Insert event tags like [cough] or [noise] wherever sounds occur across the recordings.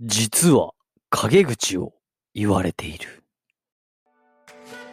実は陰口を言われている。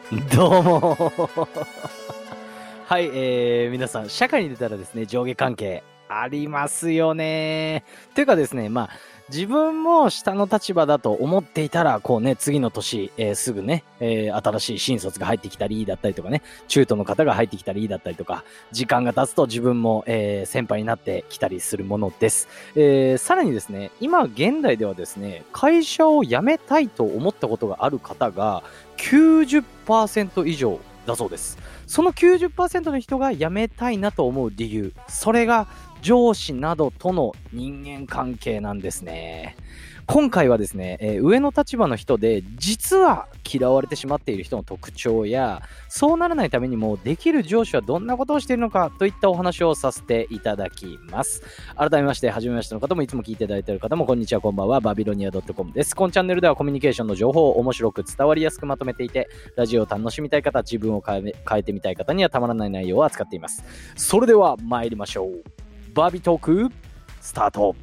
[laughs] どうも [laughs] はい、えー、皆さん、社会に出たらですね、上下関係ありますよね。というかですね、まあ、自分も下の立場だと思っていたら、こうね、次の年、えー、すぐね、えー、新しい新卒が入ってきたりだったりとかね、中途の方が入ってきたりだったりとか、時間が経つと自分も、えー、先輩になってきたりするものです。え、さらにですね、今現代ではですね、会社を辞めたいと思ったことがある方が90%以上だそうです。その90%の人が辞めたいなと思う理由、それが上司などとの人間関係なんですね。今回はですね、えー、上の立場の人で実は嫌われてしまっている人の特徴やそうならないためにもできる上司はどんなことをしているのかといったお話をさせていただきます。改めまして初めましての方もいつも聞いていただいている方もこんにちはこんばんは。バビロニア .com です。このチャンネルではコミュニケーションの情報を面白く伝わりやすくまとめていてラジオを楽しみたい方自分を変えてみたい方にはたまらない内容を扱っています。それでは参りましょう。バービトークスタート。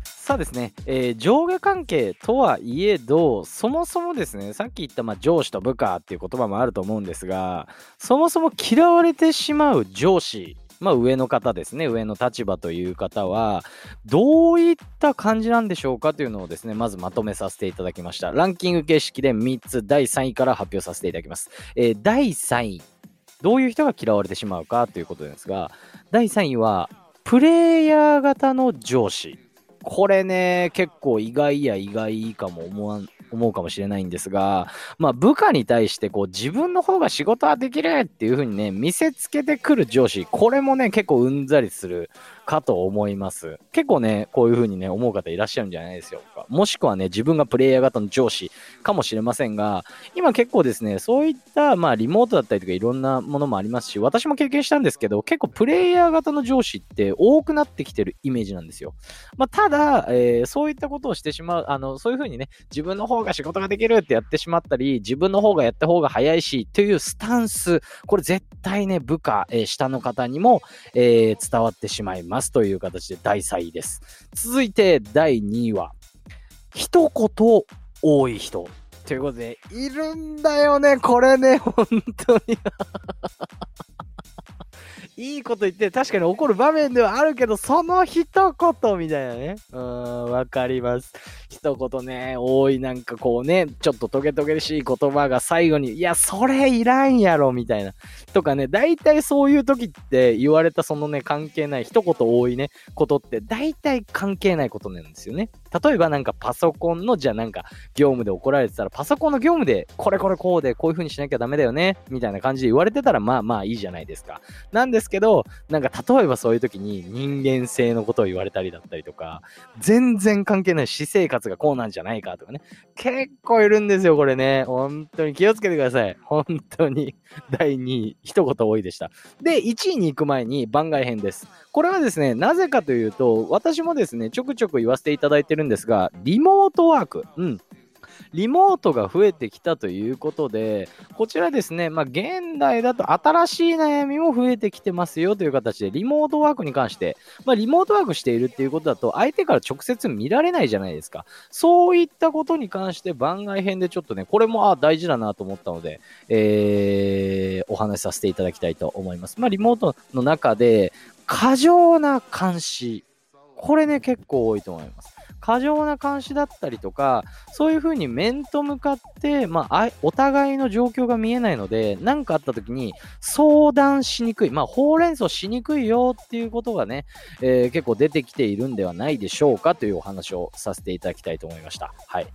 さあですね、えー、上下関係とはいえど、そもそもですね、さっき言ったまあ上司と部下っていう言葉もあると思うんですが、そもそも嫌われてしまう上司まあ上の方ですね、上の立場という方は、どういった感じなんでしょうかというのをですね、まずまとめさせていただきました。ランキング形式で3つ、第3位から発表させていただきます。えー、第3位、どういう人が嫌われてしまうかということですが、第3位は、プレイヤー型の上司。これね、結構意外や意外かも思わん思うかもしれないんですが、まあ、部下に対してこう自分の方が仕事はできるっていう風にね、見せつけてくる上司、これもね、結構うんざりするかと思います。結構ね、こういう風にね、思う方いらっしゃるんじゃないですよ。もしくはね、自分がプレイヤー型の上司かもしれませんが、今結構ですね、そういった、まあ、リモートだったりとかいろんなものもありますし、私も経験したんですけど、結構プレイヤー型の上司って多くなってきてるイメージなんですよ。まあ、ただ、えー、そういったことをしてしまう、あの、そういう風にね、自分の方が仕事ができるってやってしまったり、自分の方がやった方が早いし、というスタンス、これ絶対ね、部下、えー、下の方にも、えー、伝わってしまいますという形で第3位です。続いて第2位は、一言多い人。ということで、いるんだよね、これね、本当にいいこと言って確かに怒る場面ではあるけど、その一言みたいなね。うん、わかります。一言ね、多いなんかこうね、ちょっとトゲトゲしい言葉が最後に、いや、それいらんやろ、みたいな。とかね、大体そういう時って言われたそのね、関係ない一言多いね、ことって、大体関係ないことなんですよね。例えばなんかパソコンの、じゃあなんか業務で怒られてたら、パソコンの業務で、これこれこうで、こういう風にしなきゃダメだよね、みたいな感じで言われてたら、まあまあいいじゃないですか。なんですけど、なんか例えばそういう時に人間性のことを言われたりだったりとか、全然関係ない私生活がこうなんじゃないかとかね。結構いるんですよ、これね。本当に気をつけてください。本当に。第2位、一言多いでした。で、1位に行く前に番外編です。これはですね、なぜかというと、私もですね、ちょくちょく言わせていただいてるんんですが、リモートワーク。うん。リモートが増えてきたということで、こちらですね、まあ、現代だと新しい悩みも増えてきてますよという形で、リモートワークに関して、まあ、リモートワークしているっていうことだと、相手から直接見られないじゃないですか。そういったことに関して番外編でちょっとね、これもあ大事だなと思ったので、えー、お話しさせていただきたいと思います。まあ、リモートの中で、過剰な監視。これね、結構多いと思います。過剰な監視だったりとか、そういうふうに面と向かって、まあ、お互いの状況が見えないので、何かあった時に相談しにくい、まあ、ほうれん草しにくいよっていうことがね、えー、結構出てきているんではないでしょうかというお話をさせていただきたいと思いました。はい。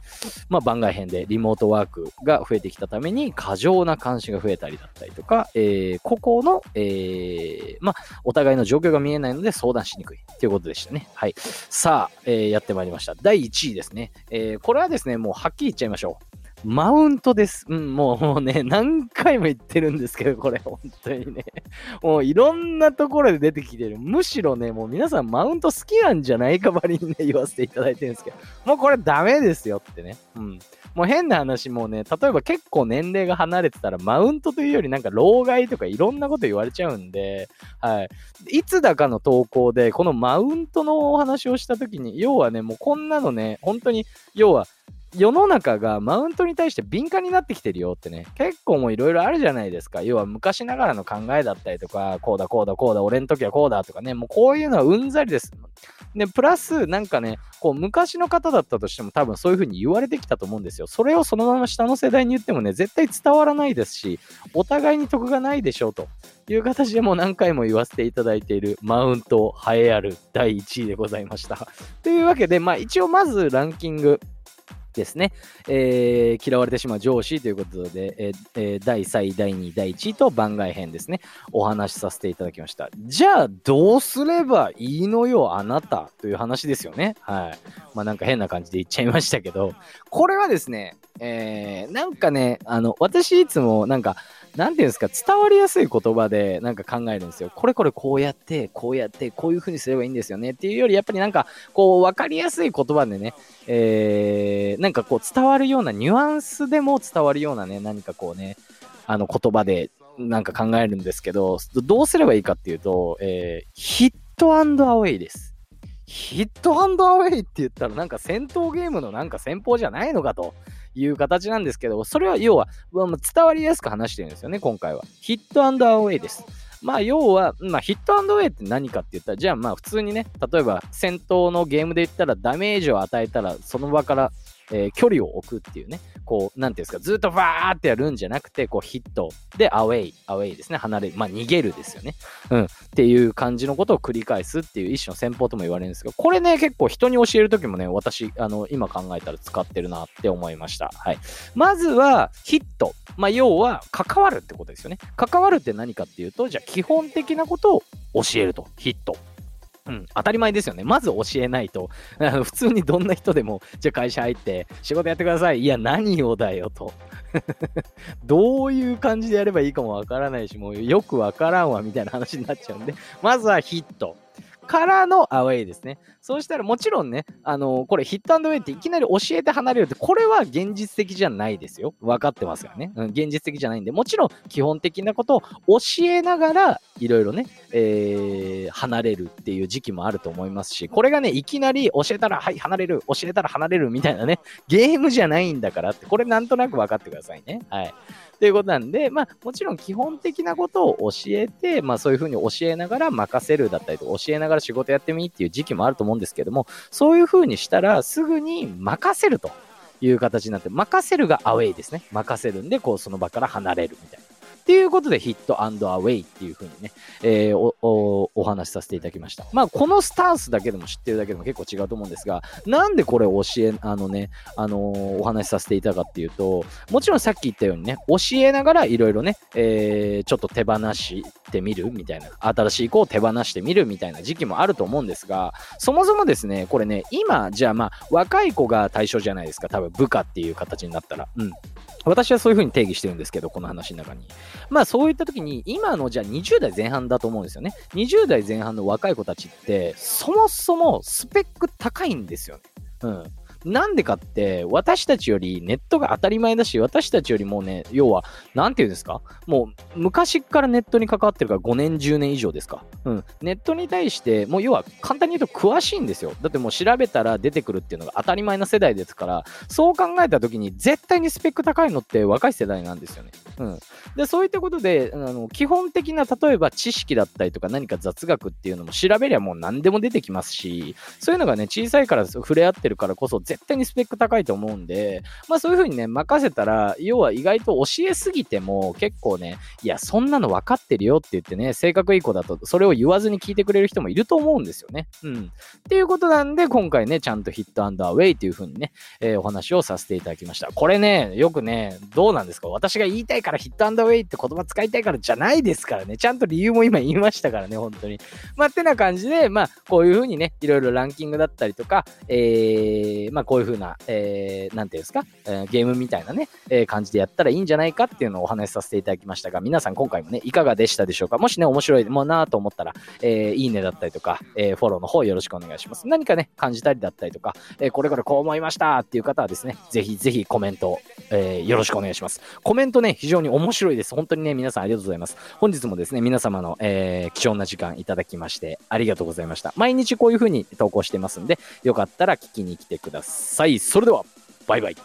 まあ、番外編でリモートワークが増えてきたために、過剰な監視が増えたりだったりとか、えー、ここの、えー、まあ、お互いの状況が見えないので相談しにくいということでしたね。はい。さあ、えー、やってまいりました。第1位ですね。えー、これはですね、もうはっきり言っちゃいましょう。マウントです。うん、もうもうね、何回も言ってるんですけど、これ、本当にね。[laughs] もういろんなところで出てきてる。むしろね、もう皆さんマウント好きなんじゃないかばりにね、言わせていただいてるんですけど、もうこれダメですよってね。うん。もう変な話もうね、例えば結構年齢が離れてたら、マウントというよりなんか老害とかいろんなこと言われちゃうんで、はい。いつだかの投稿で、このマウントのお話をした時に、要はね、もうこんなのね、本当に、要は、世の中がマウントに対して敏感になってきてるよってね、結構もういろいろあるじゃないですか。要は昔ながらの考えだったりとか、こうだこうだこうだ、俺の時はこうだとかね、もうこういうのはうんざりです。で、プラス、なんかね、こう昔の方だったとしても多分そういう風に言われてきたと思うんですよ。それをそのまま下の世代に言ってもね、絶対伝わらないですし、お互いに得がないでしょうという形でもう何回も言わせていただいているマウント栄えある第1位でございました。というわけで、まあ一応まずランキング、ですね、えー、嫌われてしまう上司ということで、えーえ、第3位、第2位、第1位と番外編ですね、お話しさせていただきました。じゃあ、どうすればいいのよ、あなたという話ですよね。はい。まあなんか変な感じで言っちゃいましたけど、これはですね、えー、なんかね、あの、私いつもなんか、なんていうんですか、伝わりやすい言葉でなんか考えるんですよ。これこれこうやって、こうやって、こういう風にすればいいんですよねっていうより、やっぱりなんか、こう、わかりやすい言葉でね、えー、なんかこう、伝わるような、ニュアンスでも伝わるようなね、何かこうね、あの言葉でなんか考えるんですけど、どうすればいいかっていうと、えー、ヒットアウェイです。ヒットアウェイって言ったらなんか戦闘ゲームのなんか戦法じゃないのかと。いう形なんですけど、それは要は、伝わりやすく話してるんですよね、今回は。ヒットアウェイです。まあ、要は、まあ、ヒットアウェイって何かって言ったら、じゃあまあ、普通にね、例えば戦闘のゲームで言ったらダメージを与えたら、その場からえー、距離を置くっていうね、こう、なんていうんですか、ずっとバーってやるんじゃなくて、こう、ヒットでアウェイ、アウェイですね、離れる、まあ、逃げるですよね。うん、っていう感じのことを繰り返すっていう一種の戦法とも言われるんですが、これね、結構人に教えるときもね、私、あの、今考えたら使ってるなって思いました。はい。まずは、ヒット。まあ、要は、関わるってことですよね。関わるって何かっていうと、じゃあ、基本的なことを教えると。ヒット。うん、当たり前ですよね。まず教えないと、普通にどんな人でも、じゃあ会社入って仕事やってください。いや、何をだよと。[laughs] どういう感じでやればいいかもわからないし、もうよくわからんわみたいな話になっちゃうんで、まずはヒット。からのアウェイですね。そうしたらもちろんね、あのー、これヒットアンドウェイっていきなり教えて離れるって、これは現実的じゃないですよ。分かってますからね。うん、現実的じゃないんで、もちろん基本的なことを教えながら、いろいろね、えー、離れるっていう時期もあると思いますし、これがね、いきなり教えたら、はい、離れる、教えたら離れるみたいなね、ゲームじゃないんだからって、これなんとなく分かってくださいね。はい。ということなんで、まあ、もちろん基本的なことを教えて、まあ、そういうふうに教えながら任せるだったりとか、教えながら仕事やってみっていう時期もあると思うんですけども、そういう風にしたら、すぐに任せるという形になって、任せるがアウェイですね。任せるんで、こう、その場から離れるみたいな。っていうことで、ヒットアウェイっていう風にね、えー、お話しさせていただきました。まあ、このスタンスだけでも知ってるだけでも結構違うと思うんですが、なんでこれを教え、あのね、あのー、お話しさせていたかっていうと、もちろんさっき言ったようにね、教えながらいろいろね、えー、ちょっと手放してみるみたいな、新しい子を手放してみるみたいな時期もあると思うんですが、そもそもですね、これね、今、じゃあまあ、若い子が対象じゃないですか、多分部下っていう形になったら。うん。私はそういう風に定義してるんですけど、この話の中に。まあそういった時に、今のじゃあ20代前半だと思うんですよね。20代前半の若い子たちって、そもそもスペック高いんですよね。うん。なんでかって、私たちよりネットが当たり前だし、私たちよりもね、要は、なんていうんですか？もう、昔からネットに関わってるから5年、10年以上ですか？うん。ネットに対して、もう要は、簡単に言うと詳しいんですよ。だってもう調べたら出てくるっていうのが当たり前な世代ですから、そう考えた時に、絶対にスペック高いのって若い世代なんですよね。うん。で、そういったことで、あの基本的な、例えば知識だったりとか何か雑学っていうのも調べりゃもう何でも出てきますし、そういうのがね、小さいから触れ合ってるからこそ、絶対にスペック高いと思うんで、まあそういう風にね、任せたら、要は意外と教えすぎても結構ね、いや、そんなの分かってるよって言ってね、性格いい子だと、それを言わずに聞いてくれる人もいると思うんですよね。うん。っていうことなんで、今回ね、ちゃんとヒットアンダーウェイっていう風にね、えー、お話をさせていただきました。これね、よくね、どうなんですか？私が言いたいからヒットアンダーウェイって言葉使いたいからじゃないですからね。ちゃんと理由も今言いましたからね、本当に。まあ、ってな感じで、まあ、こういう風にね、いろいろランキングだったりとか、えー、まあ、まあ、こういう風な、えー、なんていうんですか、えー、ゲームみたいなね、えー、感じでやったらいいんじゃないかっていうのをお話しさせていただきましたが、皆さん今回もね、いかがでしたでしょうか？もしね、面白いもなと思ったら、えー、いいねだったりとか、えー、フォローの方よろしくお願いします。何かね、感じたりだったりとか、えー、これからこう思いましたっていう方はですね、ぜひぜひコメント、えー、よろしくお願いします。コメントね、非常に面白いです。本当にね、皆さんありがとうございます。本日もですね、皆様の、えー、貴重な時間いただきまして、ありがとうございました。毎日こういう風に投稿してますんで、よかったら聞きに来てくださいさい。それでは、バイバイ。